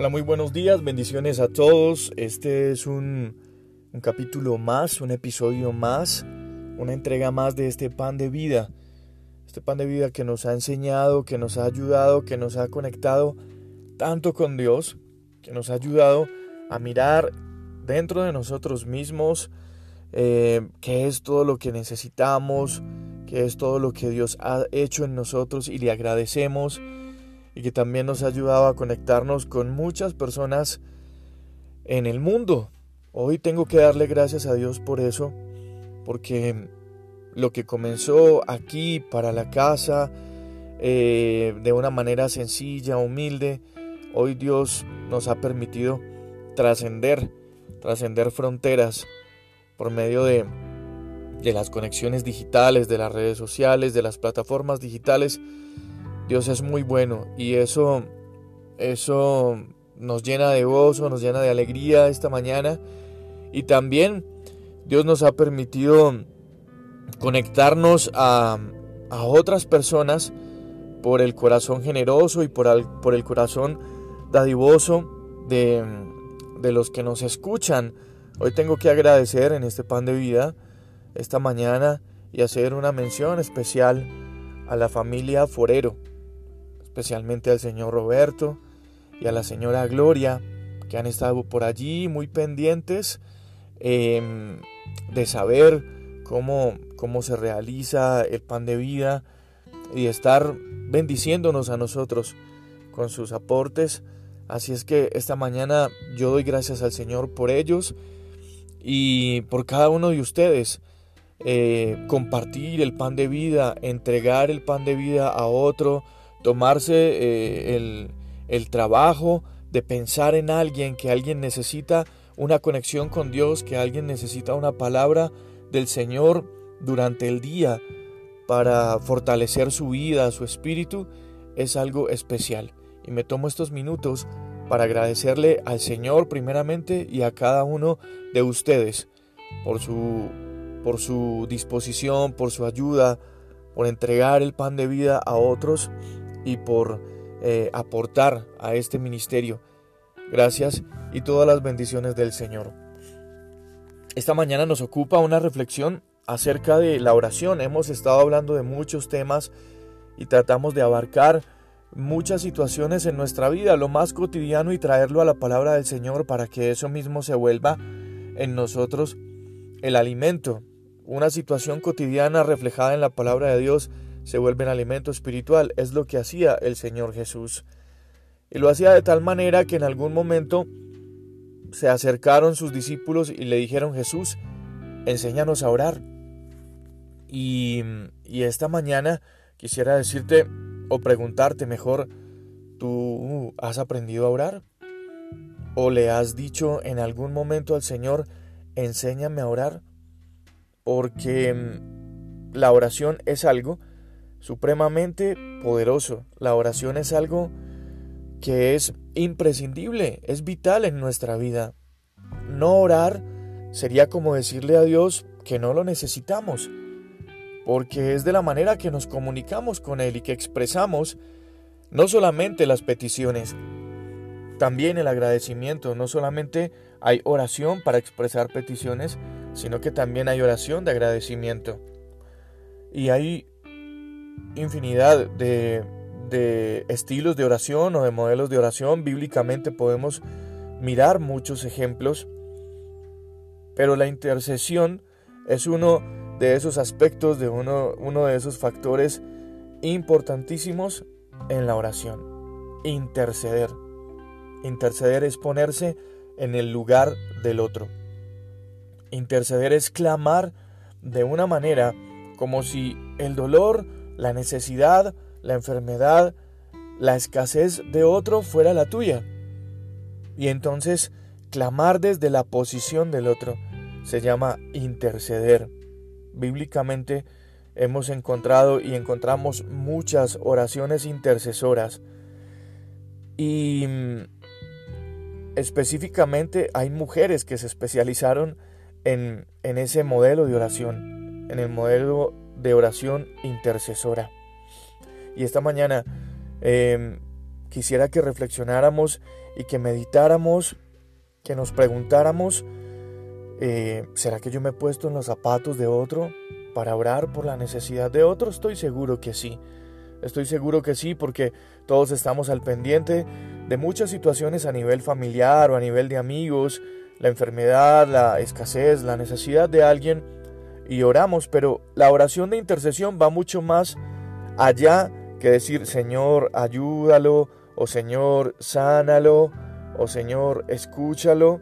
Hola, muy buenos días, bendiciones a todos. Este es un, capítulo más, un episodio más, una entrega más de este pan de vida. Este pan de vida que nos ha enseñado, que nos ha ayudado, que nos ha conectado tanto con Dios, que nos ha ayudado a mirar dentro de nosotros mismos eh, qué es todo lo que necesitamos, qué es todo lo que Dios ha hecho en nosotros y le agradecemos y que también nos ha ayudado a conectarnos con muchas personas en el mundo. Hoy tengo que darle gracias a Dios por eso, porque lo que comenzó aquí para la casa, eh, de una manera sencilla, humilde, hoy Dios nos ha permitido trascender, trascender fronteras por medio de, de las conexiones digitales, de las redes sociales, de las plataformas digitales Dios es muy bueno y eso, eso nos llena de gozo, nos llena de alegría esta mañana. Y también Dios nos ha permitido conectarnos a, otras personas por el corazón generoso y por el, por el corazón dadivoso de, de los que nos escuchan. Hoy tengo que agradecer en este pan de vida esta mañana y hacer una mención especial a la familia Forero especialmente al señor Roberto y a la señora Gloria, que han estado por allí muy pendientes em, de saber cómo, cómo se realiza el pan de vida y estar bendiciéndonos a nosotros con sus aportes. Así es que esta mañana yo doy gracias al Señor por ellos y por cada uno de ustedes. Eh, compartir el pan de vida, entregar el pan de vida a otro, tomarse eh, el, trabajo de pensar en alguien, que alguien necesita una conexión con Dios, que alguien necesita una palabra del Señor durante el día para fortalecer su vida, su espíritu, es algo especial. Y me tomo estos minutos para agradecerle al Señor primeramente y a cada uno de ustedes por su, por su disposición, por su ayuda, por entregar el pan de vida a otros y por eh, aportar a este ministerio. Gracias y todas las bendiciones del Señor. Esta mañana nos ocupa una reflexión acerca de la oración. Hemos estado hablando de muchos temas y tratamos de abarcar muchas situaciones en nuestra vida, lo más cotidiano y traerlo a la palabra del Señor para que eso mismo se vuelva en nosotros el alimento. Una situación cotidiana reflejada en la palabra de Dios se vuelven alimento espiritual. Es lo que hacía el Señor Jesús. Y lo hacía de tal manera que en algún momento se acercaron sus discípulos y le dijeron, Jesús, enséñanos a orar. Y, y esta mañana quisiera decirte o preguntarte mejor, ¿tú has aprendido a orar? ¿O le has dicho en algún momento al Señor, enséñame a orar? Porque mm, la oración es algo supremamente poderoso. La oración es algo que es imprescindible, es vital en nuestra vida. No orar sería como decirle a Dios que no lo necesitamos, porque es de la manera que nos comunicamos con Él y que expresamos no solamente las peticiones, también el agradecimiento. No solamente hay oración para expresar peticiones, sino que también hay oración de agradecimiento. Y hay infinidad de, estilos de oración o de modelos de oración. Bíblicamente podemos mirar muchos ejemplos, pero la intercesión es uno de esos aspectos, de uno, uno de esos factores importantísimos en la oración. Interceder. Interceder es ponerse en el lugar del otro. Interceder es clamar de una manera como si el dolor la necesidad, la enfermedad, la escasez de otro fuera la tuya. Y entonces clamar desde la posición del otro se llama interceder. Bíblicamente hemos encontrado y encontramos muchas oraciones intercesoras. Y mm, específicamente hay mujeres que se especializaron en, en ese modelo de oración, en el modelo de oración intercesora. Y esta mañana em, quisiera que reflexionáramos y que meditáramos, que nos preguntáramos, eh, ¿será que yo me he puesto en los zapatos de otro para orar por la necesidad de otro? Estoy seguro que sí. Estoy seguro que sí porque todos estamos al pendiente de muchas situaciones a nivel familiar o a nivel de amigos, la enfermedad, la escasez, la necesidad de alguien y oramos, pero la oración de intercesión va mucho más allá que decir Señor, ayúdalo o Señor, sánalo o Señor, escúchalo.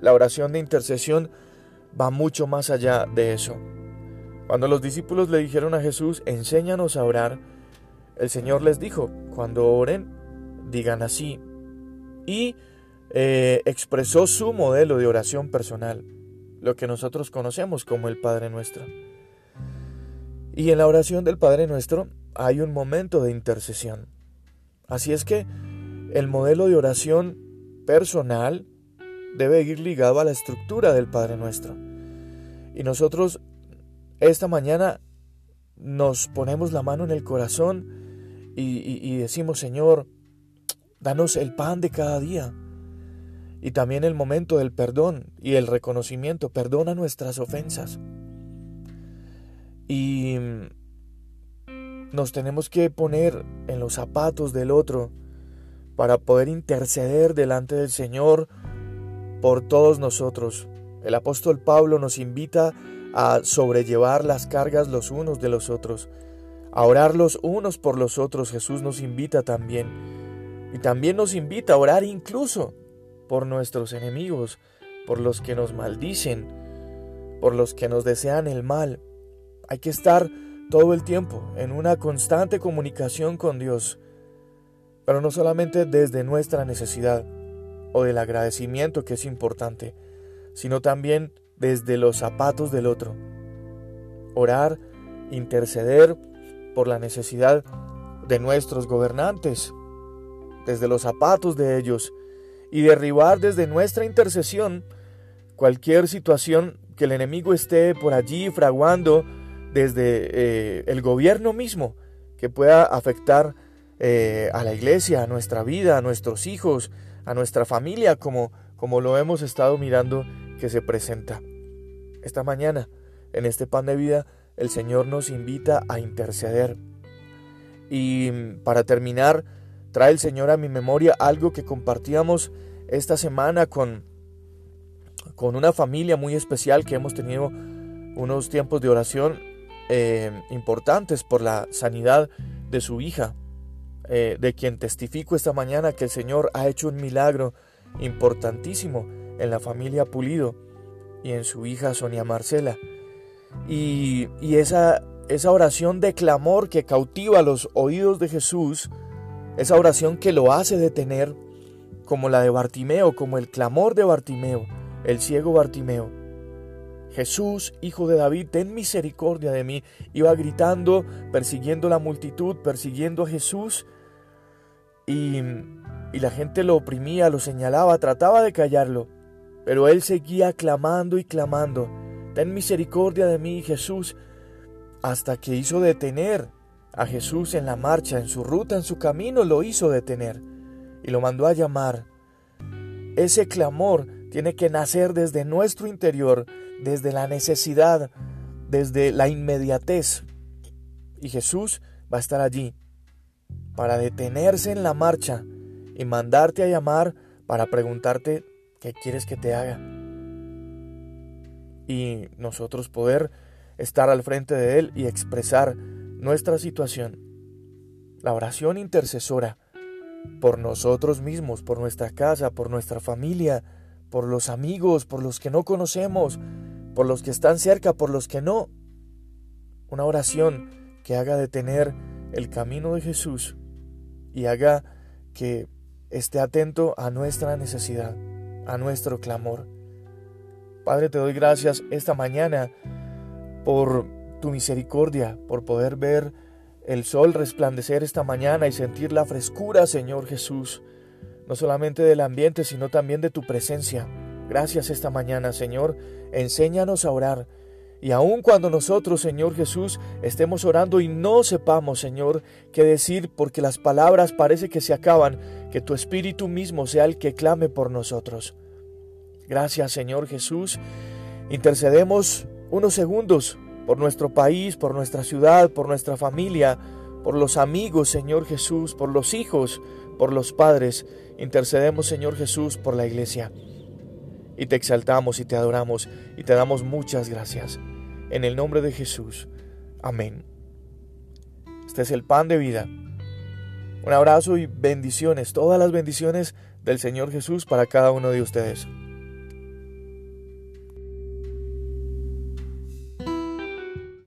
La oración de intercesión va mucho más allá de eso. Cuando los discípulos le dijeron a Jesús, enséñanos a orar, el Señor les dijo, cuando oren, digan así. Y eh, expresó su modelo de oración personal, lo que nosotros conocemos como el Padre Nuestro. Y en la oración del Padre Nuestro hay un momento de intercesión. Así es que el modelo de oración personal debe ir ligado a la estructura del Padre Nuestro. Y nosotros esta mañana nos ponemos la mano en el corazón y, decimos, Señor, danos el pan de cada día. Y también el momento del perdón y el reconocimiento. Perdona nuestras ofensas. Y nos tenemos que poner en los zapatos del otro para poder interceder delante del Señor por todos nosotros. El apóstol Pablo nos invita a sobrellevar las cargas los unos de los otros a orar los unos por los otros. Jesús nos invita también. Y también nos invita a orar incluso por nuestros enemigos, por los que nos maldicen, por los que nos desean el mal. Hay que estar todo el tiempo en una constante comunicación con Dios, pero no solamente desde nuestra necesidad o del agradecimiento que es importante, sino también desde los zapatos del otro. Orar, interceder, por la necesidad de nuestros gobernantes, desde los zapatos de ellos, y derribar desde nuestra intercesión cualquier situación que el enemigo esté por allí fraguando desde eh, el gobierno mismo, que pueda afectar eh, a la iglesia, a nuestra vida, a nuestros hijos, a nuestra familia, como, como lo hemos estado mirando que se presenta. Esta mañana, en este pan de vida, el Señor nos invita a interceder. Y para terminar, trae el Señor a mi memoria algo que compartíamos esta semana con, con una familia muy especial que hemos tenido unos tiempos de oración eh, importantes por la sanidad de su hija, eh, de quien testifico esta mañana que el Señor ha hecho un milagro importantísimo en la familia Pulido y en su hija Sonia Marcela. Y, esa, esa oración de clamor que cautiva los oídos de Jesús, esa oración que lo hace detener, como la de Bartimeo, como el clamor de Bartimeo, el ciego Bartimeo. Jesús, hijo de David, ten misericordia de mí. Iba gritando, persiguiendo la multitud, persiguiendo a Jesús. Y, y la gente lo oprimía, lo señalaba, trataba de callarlo. Pero él seguía clamando y clamando. Ten misericordia de mí, Jesús, hasta que hizo detener a Jesús en la marcha, en su ruta, en su camino, lo hizo detener y lo mandó a llamar. Ese clamor tiene que nacer desde nuestro interior, desde la necesidad, desde la inmediatez. Y Jesús va a estar allí para detenerse en la marcha y mandarte a llamar para preguntarte qué quieres que te haga y nosotros poder estar al frente de Él y expresar nuestra situación. La oración intercesora por nosotros mismos, por nuestra casa, por nuestra familia, por los amigos, por los que no conocemos, por los que están cerca, por los que no. Una oración que haga detener el camino de Jesús y haga que esté atento a nuestra necesidad, a nuestro clamor. Padre, te doy gracias esta mañana por tu misericordia, por poder ver el sol resplandecer esta mañana y sentir la frescura, Señor Jesús, no solamente del ambiente, sino también de tu presencia. Gracias esta mañana, Señor. Enséñanos a orar Y aun cuando nosotros, Señor Jesús, estemos orando y no sepamos, Señor, qué decir porque las palabras parece que se acaban, que tu Espíritu mismo sea el que clame por nosotros. Gracias, Señor Jesús. Intercedemos unos segundos por nuestro país, por nuestra ciudad, por nuestra familia, por los amigos, Señor Jesús, por los hijos, por los padres. Intercedemos, Señor Jesús, por la iglesia. Y te exaltamos y te adoramos y te damos muchas gracias. En el nombre de Jesús. Amén. Este es el pan de vida. Un abrazo y bendiciones, todas las bendiciones del Señor Jesús para cada uno de ustedes.